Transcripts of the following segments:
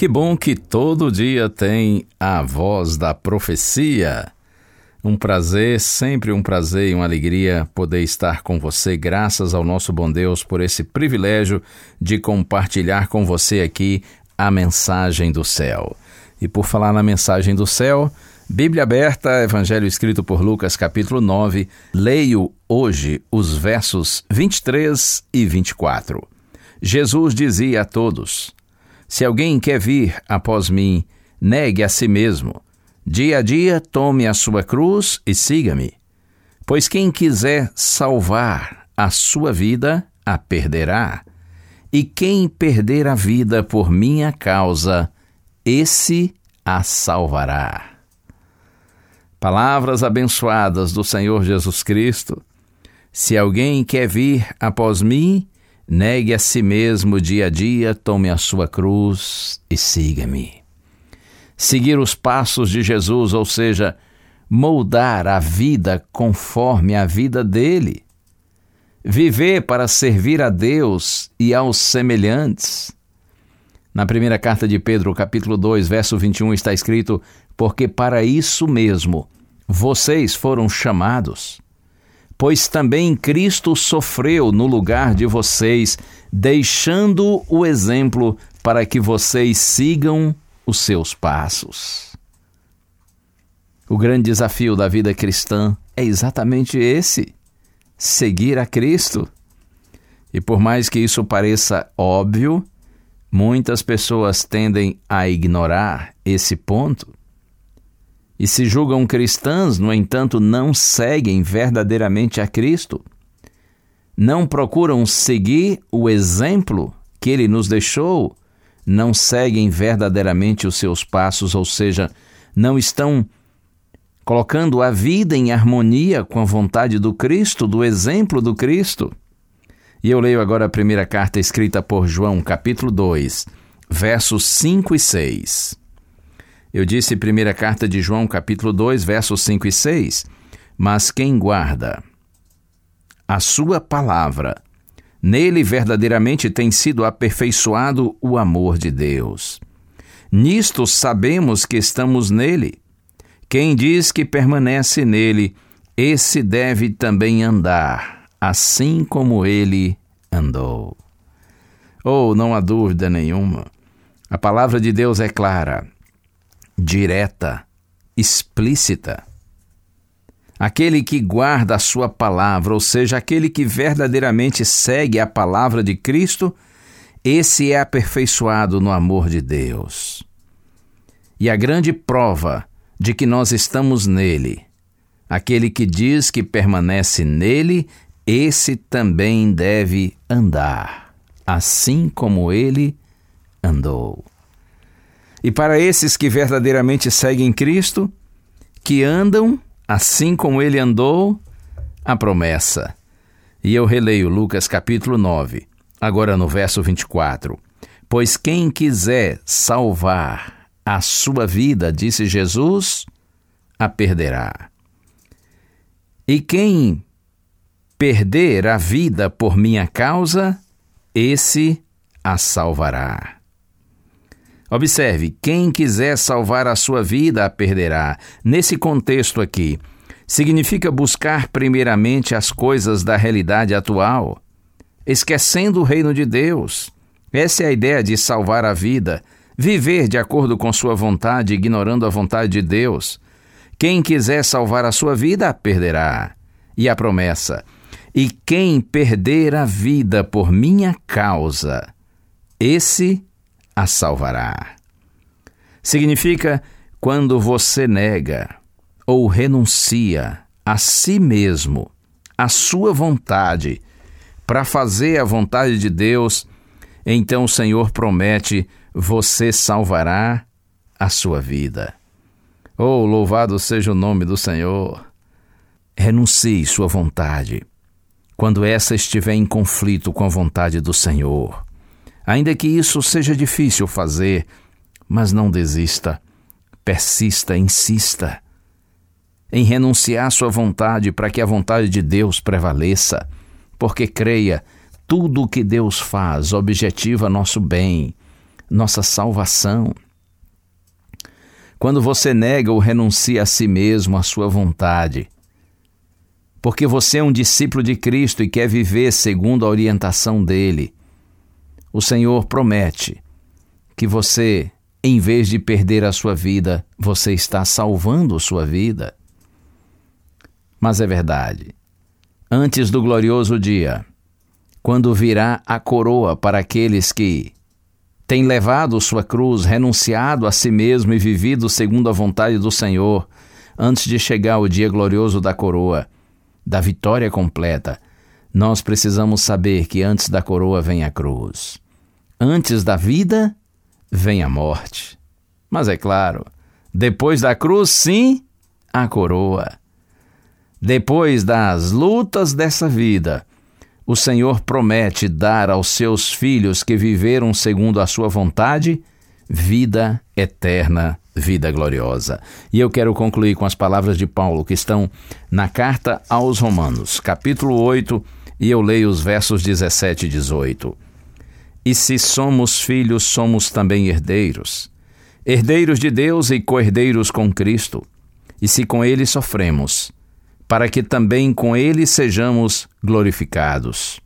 Que bom que todo dia tem a voz da profecia. Um prazer, sempre um prazer e uma alegria poder estar com você, graças ao nosso bom Deus por esse privilégio de compartilhar com você aqui a mensagem do céu. E por falar na mensagem do céu, Bíblia aberta, Evangelho escrito por Lucas, capítulo 9, leio hoje os versos 23 e 24. Jesus dizia a todos: se alguém quer vir após mim, negue a si mesmo. Dia a dia, tome a sua cruz e siga-me. Pois quem quiser salvar a sua vida, a perderá. E quem perder a vida por minha causa, esse a salvará. Palavras abençoadas do Senhor Jesus Cristo. Se alguém quer vir após mim, Negue a si mesmo dia a dia, tome a sua cruz e siga-me. Seguir os passos de Jesus, ou seja, moldar a vida conforme a vida dele. Viver para servir a Deus e aos semelhantes. Na primeira carta de Pedro, capítulo 2, verso 21, está escrito: Porque para isso mesmo vocês foram chamados pois também Cristo sofreu no lugar de vocês, deixando o exemplo para que vocês sigam os seus passos. O grande desafio da vida cristã é exatamente esse: seguir a Cristo. E por mais que isso pareça óbvio, muitas pessoas tendem a ignorar esse ponto e se julgam cristãs, no entanto, não seguem verdadeiramente a Cristo. Não procuram seguir o exemplo que ele nos deixou, não seguem verdadeiramente os seus passos, ou seja, não estão colocando a vida em harmonia com a vontade do Cristo, do exemplo do Cristo. E eu leio agora a primeira carta escrita por João, capítulo 2, versos 5 e 6. Eu disse primeira carta de João, capítulo 2, versos 5 e 6. Mas quem guarda a sua palavra, nele verdadeiramente tem sido aperfeiçoado o amor de Deus. Nisto sabemos que estamos nele. Quem diz que permanece nele, esse deve também andar, assim como ele andou. Oh, não há dúvida nenhuma. A palavra de Deus é clara direta, explícita. Aquele que guarda a sua palavra, ou seja, aquele que verdadeiramente segue a palavra de Cristo, esse é aperfeiçoado no amor de Deus. E a grande prova de que nós estamos nele, aquele que diz que permanece nele, esse também deve andar, assim como ele andou. E para esses que verdadeiramente seguem Cristo, que andam assim como ele andou, a promessa. E eu releio Lucas capítulo 9, agora no verso 24. Pois quem quiser salvar a sua vida, disse Jesus, a perderá. E quem perder a vida por minha causa, esse a salvará. Observe: quem quiser salvar a sua vida a perderá. Nesse contexto aqui, significa buscar primeiramente as coisas da realidade atual, esquecendo o reino de Deus. Essa é a ideia de salvar a vida, viver de acordo com sua vontade, ignorando a vontade de Deus. Quem quiser salvar a sua vida, a perderá. E a promessa: e quem perder a vida por minha causa, esse a salvará. Significa quando você nega ou renuncia a si mesmo, a sua vontade, para fazer a vontade de Deus, então o Senhor promete: você salvará a sua vida. Oh, louvado seja o nome do Senhor! Renuncie sua vontade quando essa estiver em conflito com a vontade do Senhor. Ainda que isso seja difícil fazer, mas não desista, persista, insista em renunciar sua vontade para que a vontade de Deus prevaleça, porque creia, tudo o que Deus faz objetiva nosso bem, nossa salvação. Quando você nega ou renuncia a si mesmo, a sua vontade, porque você é um discípulo de Cristo e quer viver segundo a orientação dele, o Senhor promete que você, em vez de perder a sua vida, você está salvando sua vida. Mas é verdade. Antes do glorioso dia, quando virá a coroa para aqueles que têm levado sua cruz, renunciado a si mesmo e vivido segundo a vontade do Senhor, antes de chegar o dia glorioso da coroa, da vitória completa, nós precisamos saber que antes da coroa vem a cruz. Antes da vida, vem a morte. Mas é claro, depois da cruz, sim, a coroa. Depois das lutas dessa vida, o Senhor promete dar aos seus filhos que viveram segundo a sua vontade vida eterna, vida gloriosa. E eu quero concluir com as palavras de Paulo que estão na carta aos Romanos, capítulo 8, e eu leio os versos 17 e 18. E se somos filhos, somos também herdeiros, herdeiros de Deus e co-herdeiros com Cristo. E se com ele sofremos, para que também com ele sejamos glorificados.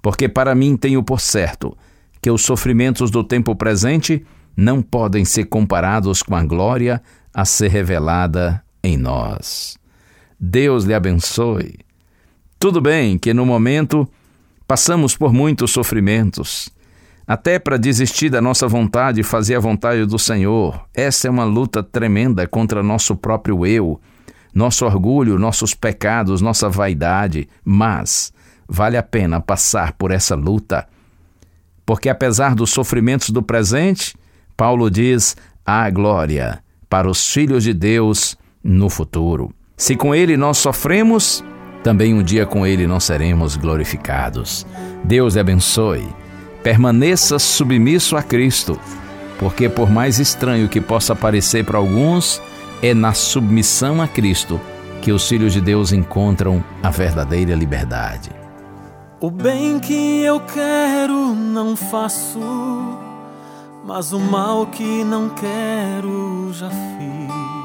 Porque para mim tenho por certo que os sofrimentos do tempo presente não podem ser comparados com a glória a ser revelada em nós. Deus lhe abençoe. Tudo bem que no momento passamos por muitos sofrimentos, até para desistir da nossa vontade e fazer a vontade do Senhor. Essa é uma luta tremenda contra nosso próprio eu, nosso orgulho, nossos pecados, nossa vaidade, mas vale a pena passar por essa luta, porque apesar dos sofrimentos do presente, Paulo diz: há glória para os filhos de Deus no futuro. Se com ele nós sofremos, também um dia com ele nós seremos glorificados. Deus abençoe. Permaneça submisso a Cristo, porque por mais estranho que possa parecer para alguns, é na submissão a Cristo que os filhos de Deus encontram a verdadeira liberdade. O bem que eu quero não faço mas o mal que não quero já fiz.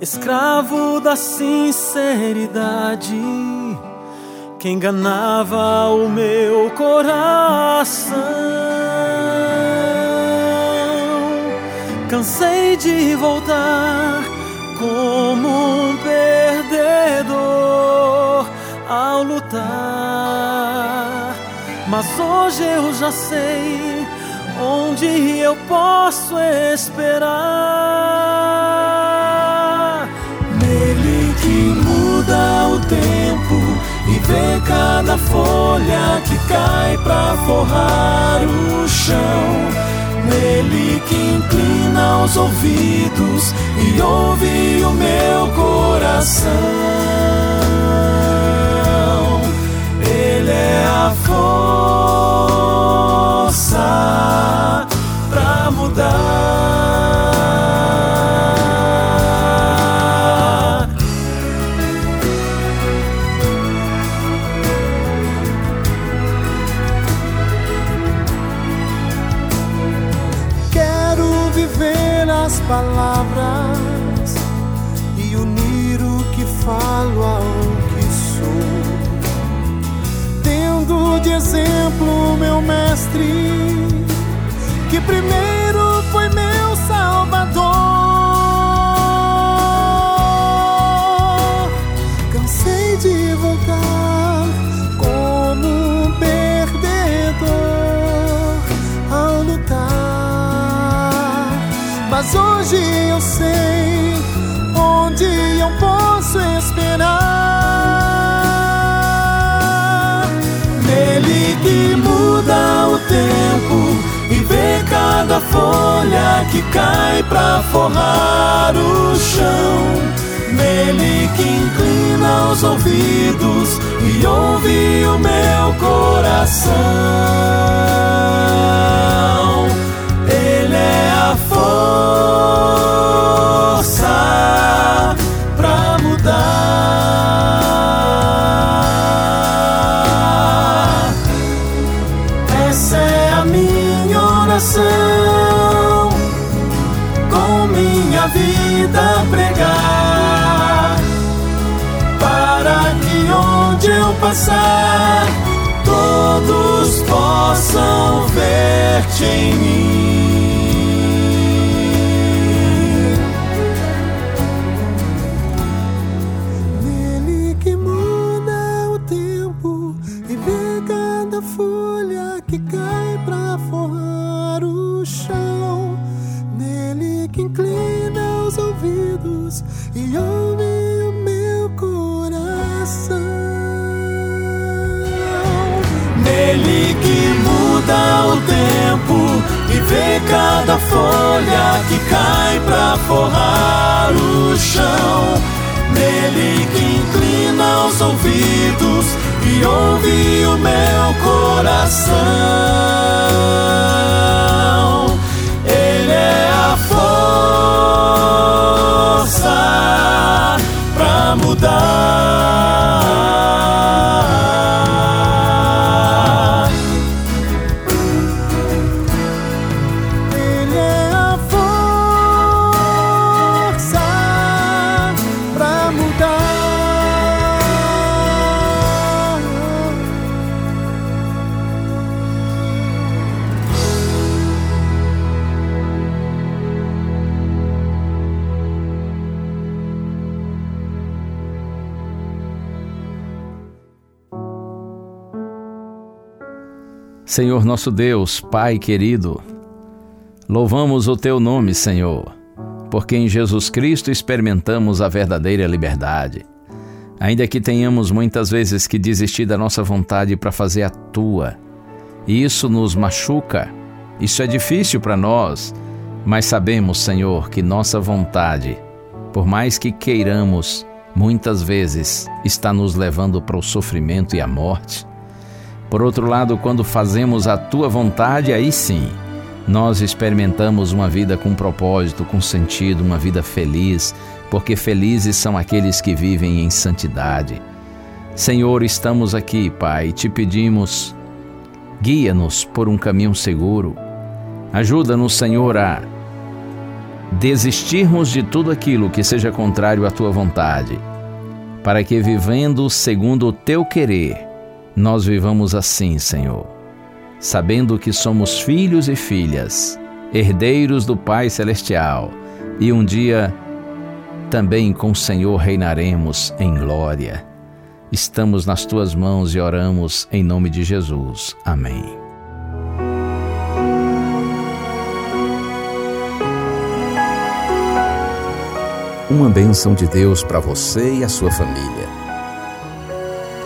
Escravo da sinceridade que enganava o meu coração. Cansei de voltar como um perdedor ao lutar, mas hoje eu já sei onde eu posso esperar. Tempo e vê cada folha que cai pra forrar o chão. Nele que inclina os ouvidos e ouve o meu coração. De exemplo meu mestre, que primeiro folha que cai pra forrar o chão. Nele que inclina os ouvidos e ouve o meu coração. Ele é a força que cai pra forrar o chão. Nele que inclina os ouvidos e ouve o meu coração. Ele é a força pra mudar. Senhor nosso Deus, Pai querido, louvamos o teu nome, Senhor, porque em Jesus Cristo experimentamos a verdadeira liberdade. Ainda que tenhamos muitas vezes que desistir da nossa vontade para fazer a tua, e isso nos machuca, isso é difícil para nós, mas sabemos, Senhor, que nossa vontade, por mais que queiramos, muitas vezes está nos levando para o sofrimento e a morte. Por outro lado, quando fazemos a tua vontade, aí sim, nós experimentamos uma vida com propósito, com sentido, uma vida feliz, porque felizes são aqueles que vivem em santidade. Senhor, estamos aqui, Pai, te pedimos, guia-nos por um caminho seguro. Ajuda-nos, Senhor, a desistirmos de tudo aquilo que seja contrário à tua vontade, para que, vivendo segundo o teu querer, nós vivamos assim, Senhor, sabendo que somos filhos e filhas, herdeiros do Pai Celestial, e um dia também com o Senhor reinaremos em glória. Estamos nas tuas mãos e oramos em nome de Jesus. Amém. Uma bênção de Deus para você e a sua família.